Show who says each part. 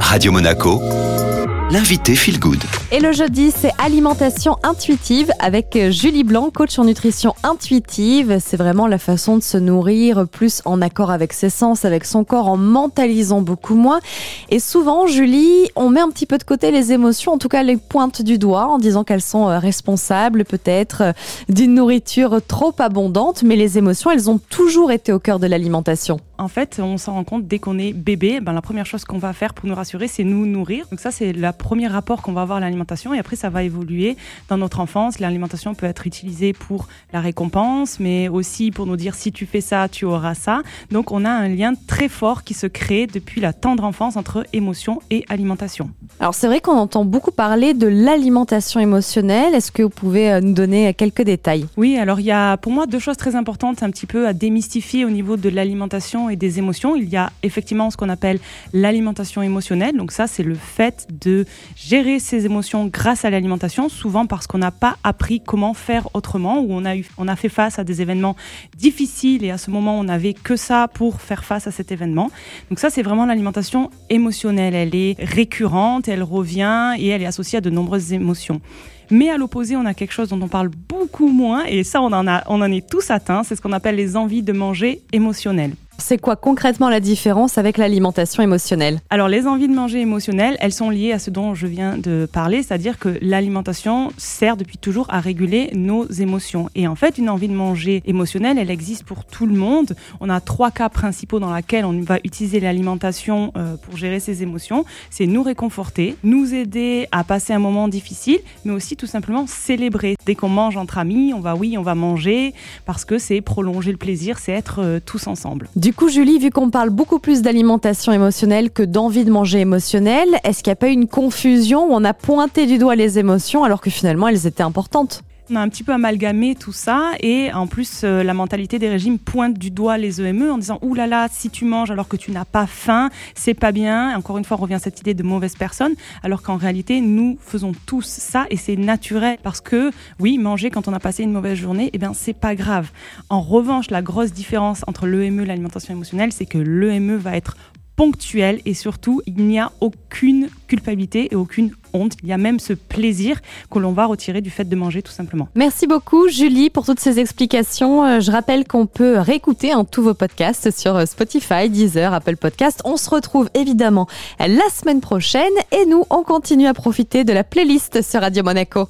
Speaker 1: Radio Monaco, l'invité Feel Good.
Speaker 2: Et le jeudi, c'est alimentation intuitive avec Julie Blanc, coach en nutrition intuitive. C'est vraiment la façon de se nourrir plus en accord avec ses sens, avec son corps, en mentalisant beaucoup moins. Et souvent, Julie, on met un petit peu de côté les émotions, en tout cas les pointes du doigt, en disant qu'elles sont euh, responsables peut-être euh, d'une nourriture trop abondante. Mais les émotions, elles ont toujours été au cœur de l'alimentation.
Speaker 3: En fait, on s'en rend compte dès qu'on est bébé, ben, la première chose qu'on va faire pour nous rassurer, c'est nous nourrir. Donc ça, c'est le premier rapport qu'on va avoir à l'alimentation. Et après, ça va évoluer dans notre enfance. L'alimentation peut être utilisée pour la récompense, mais aussi pour nous dire si tu fais ça, tu auras ça. Donc on a un lien très fort qui se crée depuis la tendre enfance entre émotion et alimentation.
Speaker 2: Alors c'est vrai qu'on entend beaucoup parler de l'alimentation émotionnelle. Est-ce que vous pouvez euh, nous donner quelques détails?
Speaker 3: Oui, alors il y a pour moi deux choses très importantes un petit peu à démystifier au niveau de l'alimentation et des émotions. Il y a effectivement ce qu'on appelle l'alimentation émotionnelle. Donc ça, c'est le fait de gérer ses émotions grâce à l'alimentation, souvent parce qu'on n'a pas appris comment faire autrement, ou on a, eu, on a fait face à des événements difficiles et à ce moment, on n'avait que ça pour faire face à cet événement. Donc ça, c'est vraiment l'alimentation émotionnelle. Elle est récurrente, elle revient et elle est associée à de nombreuses émotions. Mais à l'opposé, on a quelque chose dont on parle beaucoup moins, et ça, on en, a, on en est tous atteints, c'est ce qu'on appelle les envies de manger émotionnelles.
Speaker 2: C'est quoi concrètement la différence avec l'alimentation émotionnelle?
Speaker 3: Alors les envies de manger émotionnelles, elles sont liées à ce dont je viens de parler, c'est-à-dire que l'alimentation sert depuis toujours à réguler nos émotions. Et en fait, une envie de manger émotionnelle, elle existe pour tout le monde. On a trois cas principaux dans lesquels on va utiliser l'alimentation euh, pour gérer ses émotions. C'est nous réconforter, nous aider à passer un moment difficile, mais aussi tout simplement célébrer. Dès qu'on mange entre amis, on va oui, on va manger parce que c'est prolonger le plaisir, c'est être euh, tous ensemble.
Speaker 2: Du coup, Julie, vu qu'on parle beaucoup plus d'alimentation émotionnelle que d'envie de manger émotionnelle, est-ce qu'il n'y a pas eu une confusion où on a pointé du doigt les émotions alors que finalement elles étaient importantes?
Speaker 3: On a un petit peu amalgamé tout ça et en plus euh, la mentalité des régimes pointe du doigt les EME en disant oulala là là, si tu manges alors que tu n'as pas faim c'est pas bien. Encore une fois revient cette idée de mauvaise personne alors qu'en réalité nous faisons tous ça et c'est naturel parce que oui manger quand on a passé une mauvaise journée eh bien c'est pas grave. En revanche la grosse différence entre l'EME et l'alimentation émotionnelle c'est que l'EME va être ponctuel et surtout il n'y a aucune culpabilité et aucune honte. Il y a même ce plaisir que l'on va retirer du fait de manger tout simplement.
Speaker 2: Merci beaucoup Julie pour toutes ces explications. Euh, je rappelle qu'on peut réécouter un tous vos podcasts sur euh, Spotify, Deezer, Apple Podcast. On se retrouve évidemment la semaine prochaine et nous on continue à profiter de la playlist sur Radio Monaco.